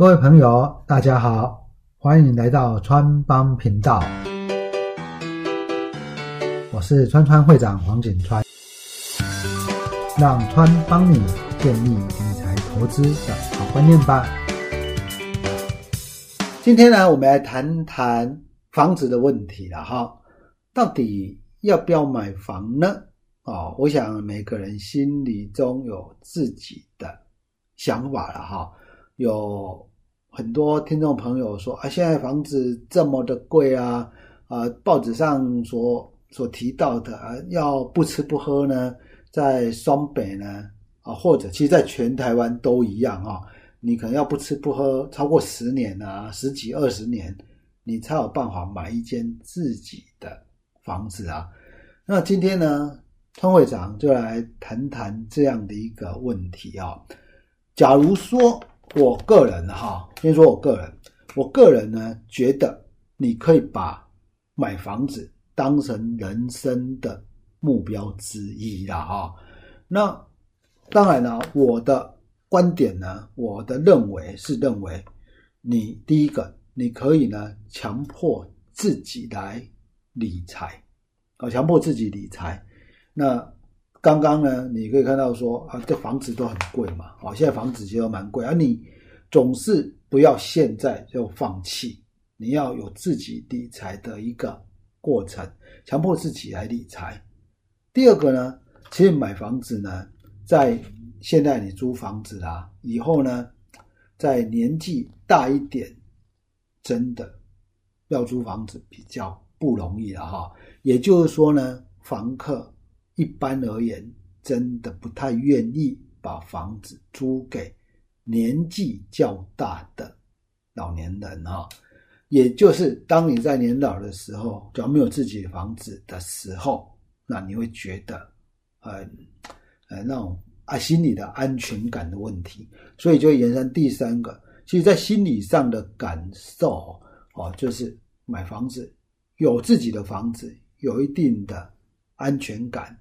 各位朋友，大家好，欢迎来到川帮频道，我是川川会长黄景川，让川帮你建立理财投资的好观念吧。今天呢，我们来谈谈房子的问题了哈，到底要不要买房呢？哦，我想每个人心里中有自己的想法了哈，有。很多听众朋友说啊，现在房子这么的贵啊，啊，报纸上所所提到的啊，要不吃不喝呢，在双北呢，啊，或者其实在全台湾都一样啊，你可能要不吃不喝超过十年啊，十几二十年，你才有办法买一间自己的房子啊。那今天呢，川会长就来谈谈这样的一个问题啊，假如说。我个人哈，先说我个人，我个人呢觉得你可以把买房子当成人生的目标之一啦哈。那当然了，我的观点呢，我的认为是认为，你第一个你可以呢强迫自己来理财，啊，强迫自己理财。那刚刚呢，你可以看到说啊，这房子都很贵嘛，哦，现在房子其实蛮贵，而你总是不要现在就放弃，你要有自己理财的一个过程，强迫自己来理财。第二个呢，其实买房子呢，在现在你租房子啦，以后呢，在年纪大一点，真的要租房子比较不容易了哈。也就是说呢，房客。一般而言，真的不太愿意把房子租给年纪较大的老年人哈。也就是当你在年老的时候，只要没有自己的房子的时候，那你会觉得，呃，呃，那种啊心理的安全感的问题。所以就延伸第三个，其实在心理上的感受哦，就是买房子有自己的房子，有一定的安全感。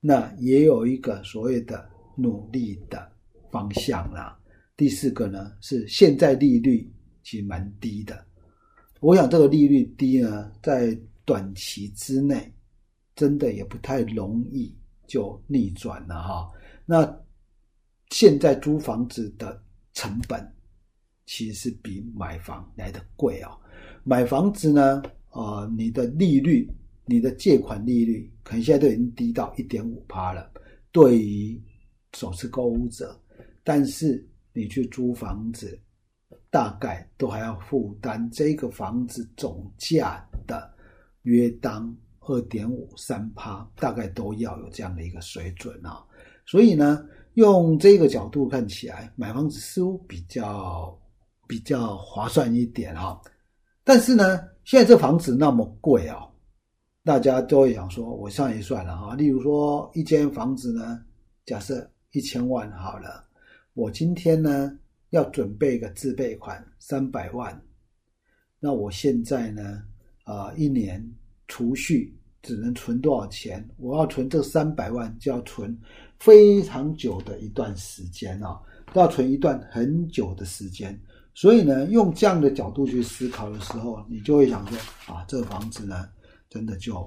那也有一个所谓的努力的方向啦。第四个呢是现在利率其实蛮低的，我想这个利率低呢，在短期之内真的也不太容易就逆转了哈。那现在租房子的成本其实比买房来的贵哦。买房子呢，啊，你的利率。你的借款利率可能现在都已经低到一点五趴了，对于首次购物者，但是你去租房子，大概都还要负担这个房子总价的约当二点五三趴，大概都要有这样的一个水准啊。所以呢，用这个角度看起来，买房子似乎比较比较划算一点哈。但是呢，现在这房子那么贵啊。大家都会想说，我算一算了哈，例如说一间房子呢，假设一千万好了，我今天呢要准备一个自备款三百万，那我现在呢，啊一年储蓄只能存多少钱？我要存这三百万，就要存非常久的一段时间啊，都要存一段很久的时间。所以呢，用这样的角度去思考的时候，你就会想说，啊，这个房子呢。真的就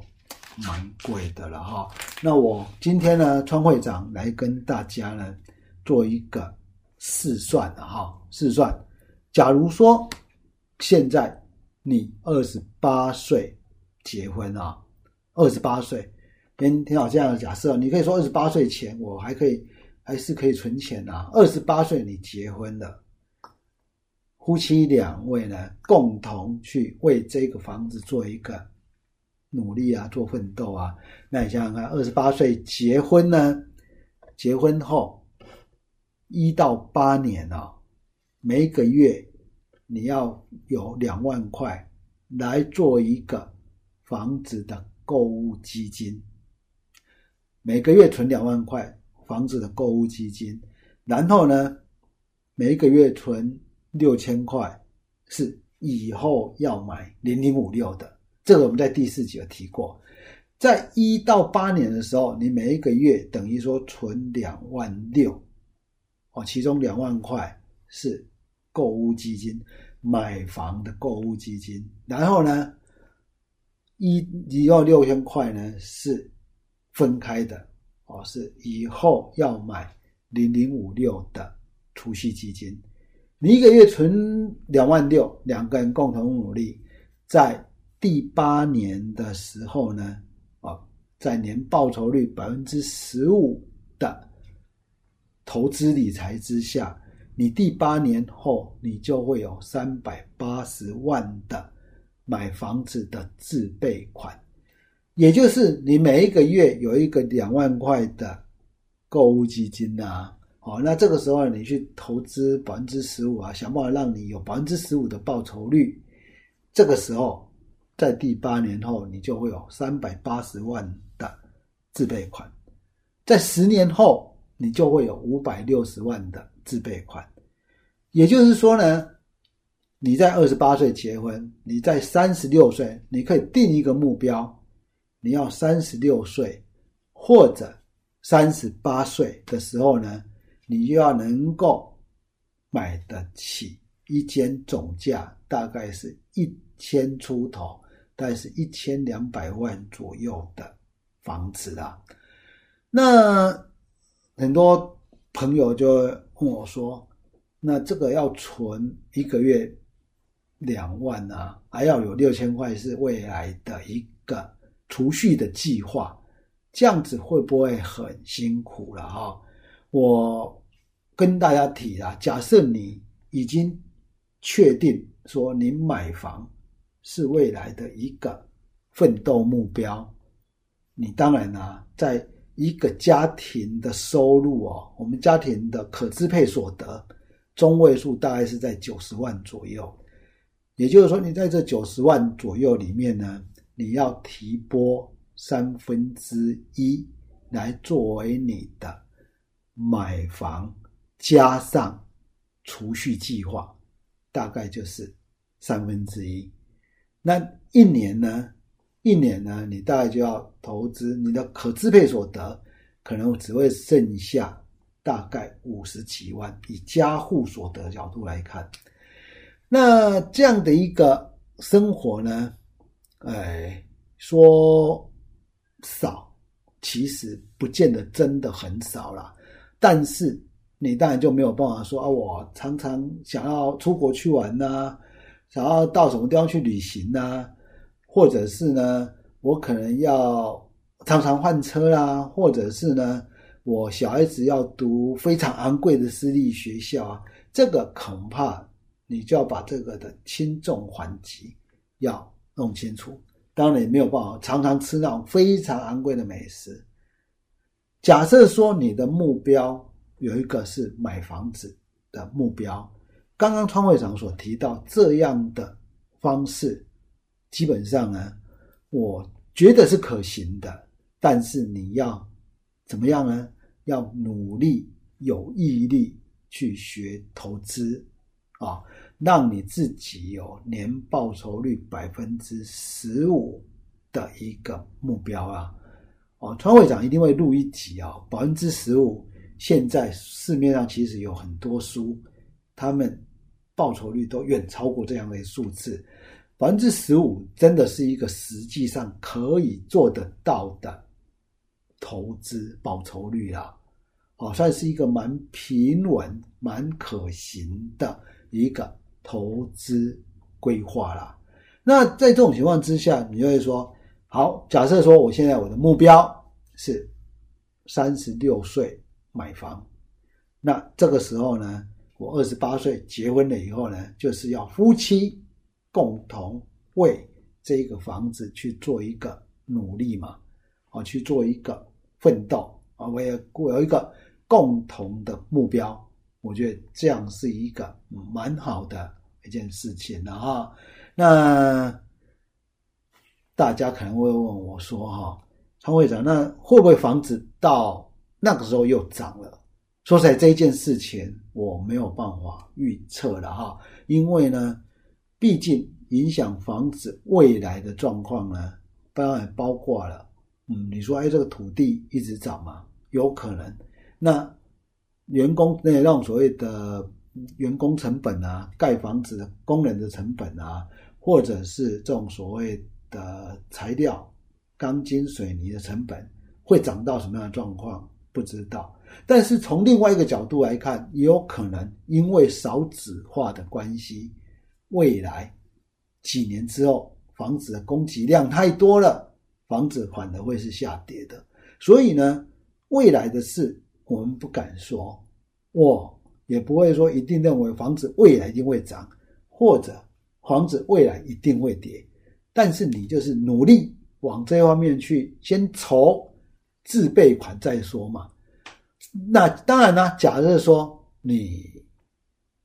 蛮贵的了哈。那我今天呢，川会长来跟大家呢做一个试算的哈。试算，假如说现在你二十八岁结婚啊，二十八岁，先听好这样的假设，你可以说二十八岁前我还可以还是可以存钱啊。二十八岁你结婚了，夫妻两位呢共同去为这个房子做一个。努力啊，做奋斗啊！那你想想看，二十八岁结婚呢？结婚后一到八年啊，每个月你要有两万块来做一个房子的购物基金。每个月存两万块房子的购物基金，然后呢，每一个月存六千块，是以后要买零零五六的。这个我们在第四集有提过，在一到八年的时候，你每一个月等于说存两万六，哦，其中两万块是购物基金，买房的购物基金。然后呢，一一万六千块呢是分开的哦，是以后要买零零五六的储蓄基金。你一个月存两万六，两个人共同努力，在第八年的时候呢，啊，在年报酬率百分之十五的投资理财之下，你第八年后你就会有三百八十万的买房子的自备款，也就是你每一个月有一个两万块的购物基金啊。哦，那这个时候你去投资百分之十五啊，想办法让你有百分之十五的报酬率。这个时候，在第八年后，你就会有三百八十万的自备款；在十年后，你就会有五百六十万的自备款。也就是说呢，你在二十八岁结婚，你在三十六岁，你可以定一个目标，你要三十六岁或者三十八岁的时候呢？你就要能够买得起一间总价大概是一千出头，大概是一千两百万左右的房子啦。那很多朋友就问我说：“那这个要存一个月两万啊，还要有六千块是未来的一个储蓄的计划，这样子会不会很辛苦了？”哈，我。跟大家提啊，假设你已经确定说你买房是未来的一个奋斗目标，你当然呢，在一个家庭的收入哦，我们家庭的可支配所得中位数大概是在九十万左右，也就是说，你在这九十万左右里面呢，你要提拨三分之一来作为你的买房。加上储蓄计划，大概就是三分之一。那一年呢？一年呢？你大概就要投资你的可支配所得，可能只会剩下大概五十几万。以家户所得角度来看，那这样的一个生活呢？哎，说少，其实不见得真的很少了，但是。你当然就没有办法说啊，我常常想要出国去玩呐，想要到什么地方去旅行呐，或者是呢，我可能要常常换车啦，或者是呢，我小孩子要读非常昂贵的私立学校啊，这个恐怕你就要把这个的轻重缓急要弄清楚。当然也没有办法常常吃那种非常昂贵的美食。假设说你的目标。有一个是买房子的目标，刚刚川会长所提到这样的方式，基本上呢，我觉得是可行的。但是你要怎么样呢？要努力、有毅力去学投资啊，让你自己有年报酬率百分之十五的一个目标啊！哦，川会长一定会录一集啊，百分之十五。现在市面上其实有很多书，他们报酬率都远超过这样的数字，百分之十五真的是一个实际上可以做得到的投资报酬率啦，哦，算是一个蛮平稳、蛮可行的一个投资规划啦。那在这种情况之下，你就会说，好，假设说我现在我的目标是三十六岁。买房，那这个时候呢，我二十八岁结婚了以后呢，就是要夫妻共同为这个房子去做一个努力嘛，啊，去做一个奋斗啊，我也我有一个共同的目标，我觉得这样是一个蛮好的一件事情的哈。那大家可能会问我说哈，常会长，那会不会房子到？那个时候又涨了，说实在这件事情我没有办法预测了哈，因为呢，毕竟影响房子未来的状况呢，当然包括了，嗯，你说哎，这个土地一直涨嘛，有可能。那员工那种所谓的员工成本啊，盖房子的工人的成本啊，或者是这种所谓的材料、钢筋、水泥的成本会涨到什么样的状况？不知道。但是从另外一个角度来看，也有可能因为少子化的关系，未来几年之后，房子的供给量太多了，房子反而会是下跌的。所以呢，未来的事我们不敢说，我也不会说一定认为房子未来一定会涨，或者房子未来一定会跌。但是你就是努力往这方面去，先筹自备款再说嘛。那当然呢，假设说你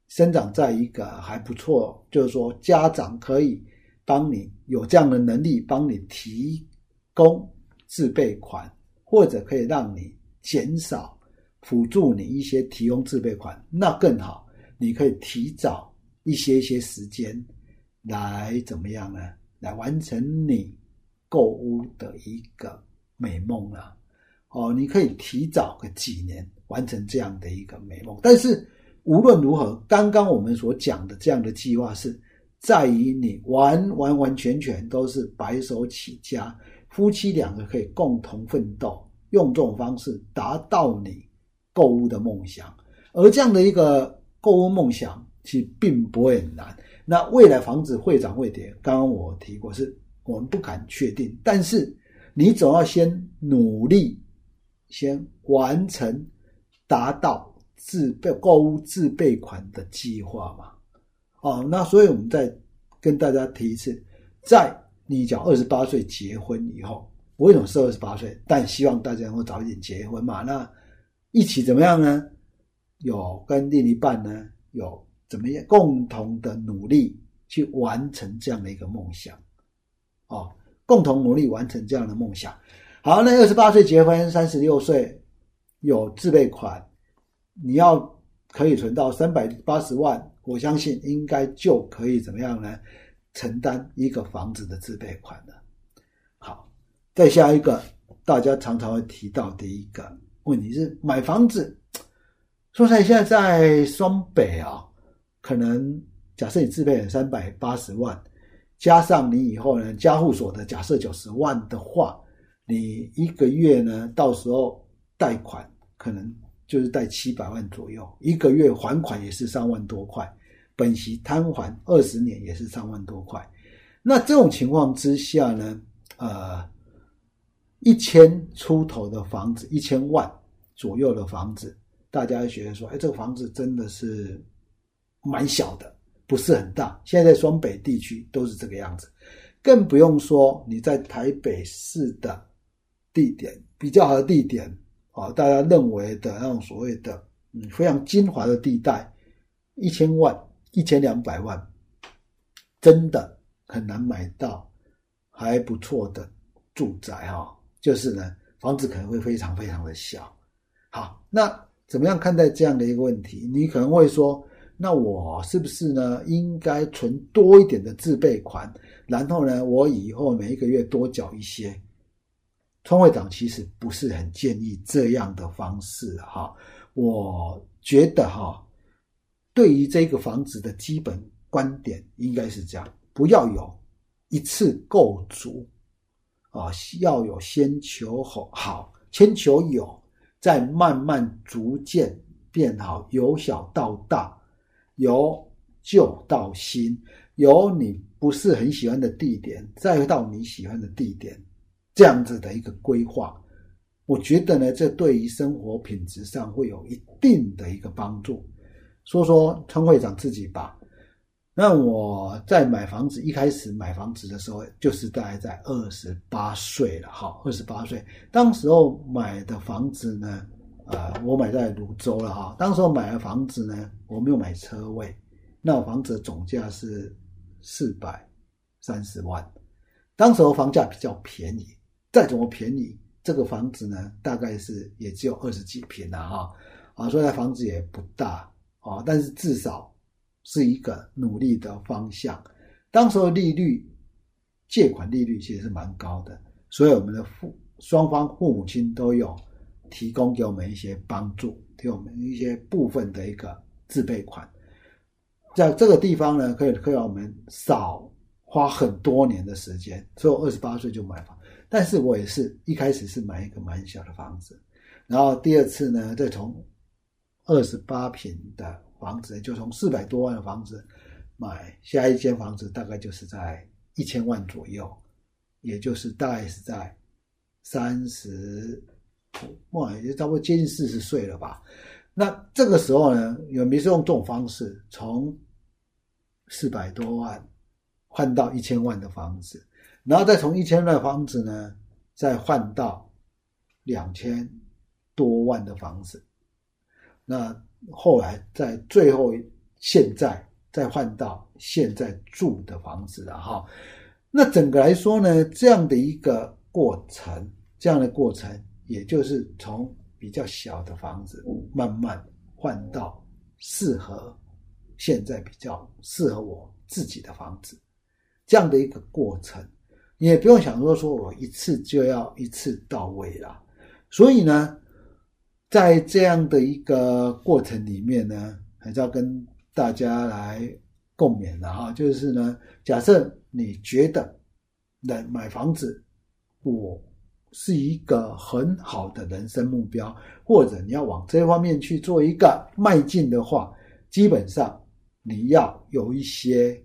生长在一个还不错，就是说家长可以帮你有这样的能力，帮你提供自备款，或者可以让你减少辅助你一些提供自备款，那更好。你可以提早一些一些时间来怎么样呢？来完成你购物的一个美梦啊！哦，你可以提早个几年完成这样的一个美梦。但是无论如何，刚刚我们所讲的这样的计划是在于你完完完全全都是白手起家，夫妻两个可以共同奋斗，用这种方式达到你购物的梦想。而这样的一个购物梦想，其实并不会很难。那未来房子会涨会跌，刚刚我提过，是我们不敢确定。但是你总要先努力。先完成达到自备购物自备款的计划嘛？哦，那所以我们再跟大家提一次，在你讲二十八岁结婚以后，我为什么是二十八岁？但希望大家能够早一点结婚嘛？那一起怎么样呢？有跟另一半呢，有怎么样共同的努力去完成这样的一个梦想？哦，共同努力完成这样的梦想。好，那二十八岁结婚，三十六岁有自备款，你要可以存到三百八十万，我相信应该就可以怎么样呢？承担一个房子的自备款了。好，再下一个大家常常会提到的一个问题是买房子。说实在，现在在双北啊，可能假设你自备三百八十万，加上你以后呢加户所得假设九十万的话。你一个月呢，到时候贷款可能就是贷七百万左右，一个月还款也是三万多块，本息摊还二十年也是三万多块。那这种情况之下呢，呃，一千出头的房子，一千万左右的房子，大家觉得说，哎，这个房子真的是蛮小的，不是很大。现在双北地区都是这个样子，更不用说你在台北市的。地点比较好的地点啊，大家认为的那种所谓的嗯非常精华的地带，一千万、一千两百万，真的很难买到还不错的住宅哈。就是呢，房子可能会非常非常的小。好，那怎么样看待这样的一个问题？你可能会说，那我是不是呢应该存多一点的自备款，然后呢，我以后每一个月多缴一些？川会长其实不是很建议这样的方式哈，我觉得哈，对于这个房子的基本观点应该是这样：不要有一次购足啊，要有先求好，好先求有，再慢慢逐渐变好，由小到大，由旧到新，由你不是很喜欢的地点，再到你喜欢的地点。这样子的一个规划，我觉得呢，这对于生活品质上会有一定的一个帮助。说说村会长自己吧。那我在买房子一开始买房子的时候，就是大概在二十八岁了，哈，二十八岁。当时候买的房子呢，啊，我买在泸州了，哈。当时候买的房子呢，我没有买车位，那房子的总价是四百三十万。当时候房价比较便宜。再怎么便宜，这个房子呢，大概是也只有二十几平了哈，啊，所以房子也不大啊，但是至少是一个努力的方向。当时候利率，借款利率其实是蛮高的，所以我们的父双方父母亲都有提供给我们一些帮助，给我们一些部分的一个自备款。在这个地方呢，可以可以让我们少花很多年的时间。所以我二十八岁就买房，但是我也是一开始是买一个蛮小的房子，然后第二次呢，再从二十八平的房子，就从四百多万的房子买下一间房子，大概就是在一千万左右，也就是大概是在三十，哇，也就差不多接近四十岁了吧。那这个时候呢，有没是用这种方式从。四百多万换到一千万的房子，然后再从一千万的房子呢，再换到两千多万的房子。那后来在最后现在再换到现在住的房子了哈。那整个来说呢，这样的一个过程，这样的过程，也就是从比较小的房子慢慢换到适合。现在比较适合我自己的房子，这样的一个过程，你也不用想说说我一次就要一次到位了。所以呢，在这样的一个过程里面呢，还是要跟大家来共勉的哈。就是呢，假设你觉得来买房子，我是一个很好的人生目标，或者你要往这方面去做一个迈进的话，基本上。你要有一些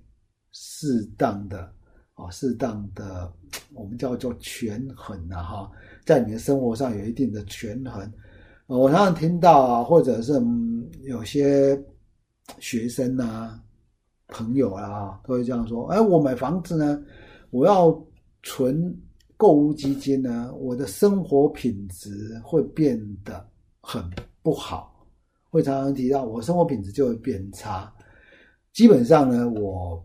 适当的啊，适当的 我们叫做权衡啊，哈，在你的生活上有一定的权衡。我常常听到啊，或者是有些学生啊、朋友啊，都会这样说：，哎，我买房子呢，我要存购物基金呢，我的生活品质会变得很不好，会常常提到我生活品质就会变差。基本上呢，我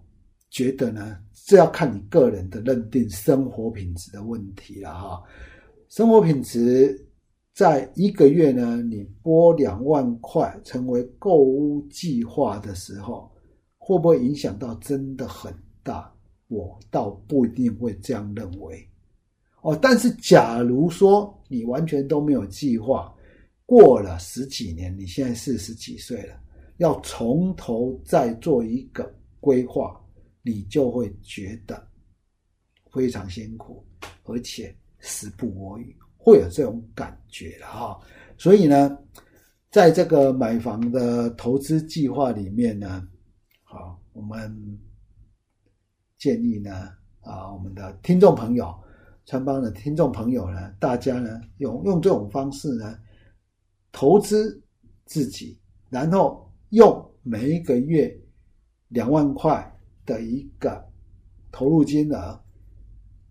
觉得呢，这要看你个人的认定生活品质的问题了哈。生活品质在一个月呢，你拨两万块成为购物计划的时候，会不会影响到真的很大？我倒不一定会这样认为哦。但是假如说你完全都没有计划，过了十几年，你现在四十几岁了。要从头再做一个规划，你就会觉得非常辛苦，而且时不我与，会有这种感觉了哈。所以呢，在这个买房的投资计划里面呢，好，我们建议呢，啊，我们的听众朋友，川邦的听众朋友呢，大家呢，用用这种方式呢，投资自己，然后。用每一个月两万块的一个投入金额，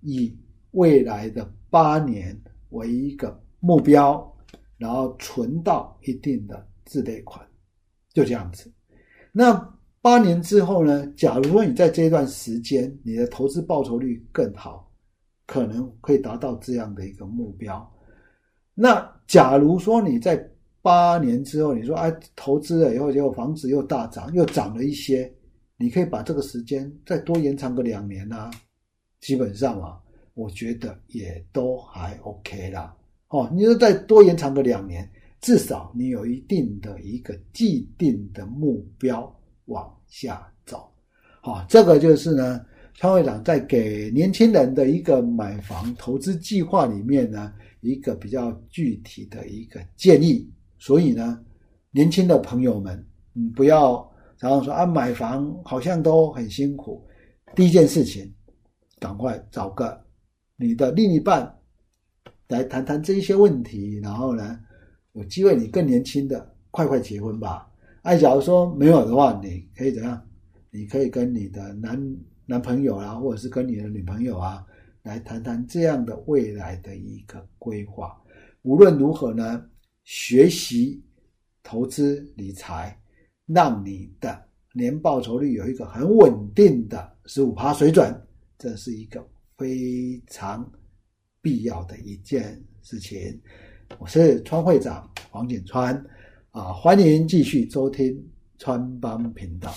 以未来的八年为一个目标，然后存到一定的自备款，就这样子。那八年之后呢？假如说你在这段时间你的投资报酬率更好，可能可以达到这样的一个目标。那假如说你在八年之后，你说哎，投资了以后，结果房子又大涨，又涨了一些，你可以把这个时间再多延长个两年啊。基本上啊，我觉得也都还 OK 啦。哦，你说再多延长个两年，至少你有一定的一个既定的目标往下走。好，这个就是呢，潘会长在给年轻人的一个买房投资计划里面呢，一个比较具体的一个建议。所以呢，年轻的朋友们，嗯，不要然后说啊，买房好像都很辛苦。第一件事情，赶快找个你的另一半来谈谈这一些问题，然后呢，有机会你更年轻的，快快结婚吧。哎，假如说没有的话，你可以怎样？你可以跟你的男男朋友啊，或者是跟你的女朋友啊，来谈谈这样的未来的一个规划。无论如何呢？学习投资理财，让你的年报酬率有一个很稳定的十五趴水准，这是一个非常必要的一件事情。我是川会长黄景川，啊，欢迎继续收听川帮频道。